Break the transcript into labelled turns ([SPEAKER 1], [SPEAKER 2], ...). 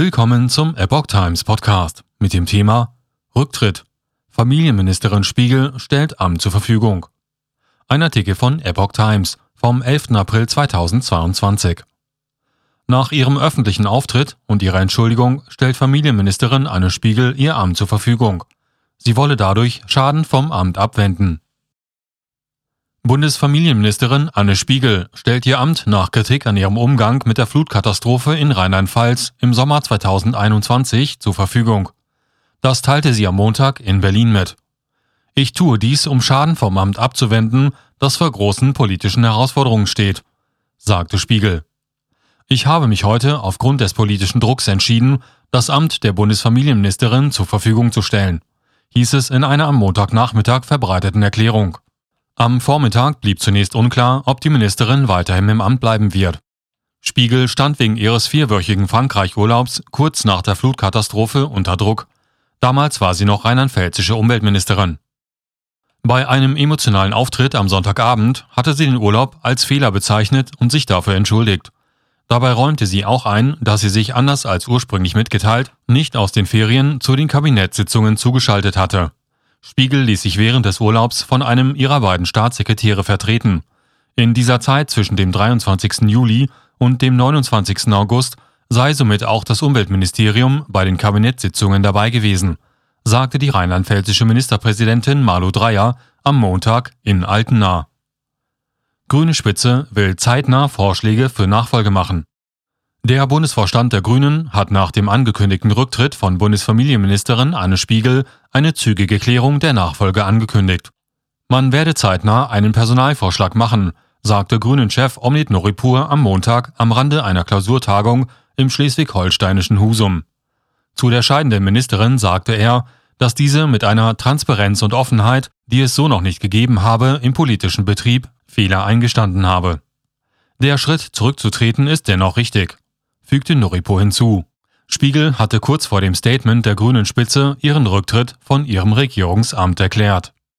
[SPEAKER 1] Willkommen zum Epoch Times Podcast mit dem Thema Rücktritt. Familienministerin Spiegel stellt Amt zur Verfügung. Ein Artikel von Epoch Times vom 11. April 2022. Nach ihrem öffentlichen Auftritt und ihrer Entschuldigung stellt Familienministerin Anne Spiegel ihr Amt zur Verfügung. Sie wolle dadurch Schaden vom Amt abwenden. Bundesfamilienministerin Anne Spiegel stellt ihr Amt nach Kritik an ihrem Umgang mit der Flutkatastrophe in Rheinland-Pfalz im Sommer 2021 zur Verfügung. Das teilte sie am Montag in Berlin mit. Ich tue dies, um Schaden vom Amt abzuwenden, das vor großen politischen Herausforderungen steht, sagte Spiegel. Ich habe mich heute aufgrund des politischen Drucks entschieden, das Amt der Bundesfamilienministerin zur Verfügung zu stellen, hieß es in einer am Montagnachmittag verbreiteten Erklärung. Am Vormittag blieb zunächst unklar, ob die Ministerin weiterhin im Amt bleiben wird. Spiegel stand wegen ihres vierwöchigen Frankreich-Urlaubs kurz nach der Flutkatastrophe unter Druck. Damals war sie noch rheinland-pfälzische Umweltministerin. Bei einem emotionalen Auftritt am Sonntagabend hatte sie den Urlaub als Fehler bezeichnet und sich dafür entschuldigt. Dabei räumte sie auch ein, dass sie sich anders als ursprünglich mitgeteilt nicht aus den Ferien zu den Kabinettssitzungen zugeschaltet hatte. Spiegel ließ sich während des Urlaubs von einem ihrer beiden Staatssekretäre vertreten. In dieser Zeit zwischen dem 23. Juli und dem 29. August sei somit auch das Umweltministerium bei den Kabinettssitzungen dabei gewesen, sagte die rheinland-pfälzische Ministerpräsidentin Malu Dreyer am Montag in Altena. Grüne Spitze will zeitnah Vorschläge für Nachfolge machen. Der Bundesvorstand der Grünen hat nach dem angekündigten Rücktritt von Bundesfamilienministerin Anne Spiegel eine zügige Klärung der Nachfolge angekündigt. Man werde zeitnah einen Personalvorschlag machen, sagte Grünen-Chef Omnit Noripur am Montag am Rande einer Klausurtagung im schleswig-holsteinischen Husum. Zu der scheidenden Ministerin sagte er, dass diese mit einer Transparenz und Offenheit, die es so noch nicht gegeben habe, im politischen Betrieb Fehler eingestanden habe. Der Schritt zurückzutreten ist dennoch richtig fügte Noripo hinzu. Spiegel hatte kurz vor dem Statement der grünen Spitze ihren Rücktritt von ihrem Regierungsamt erklärt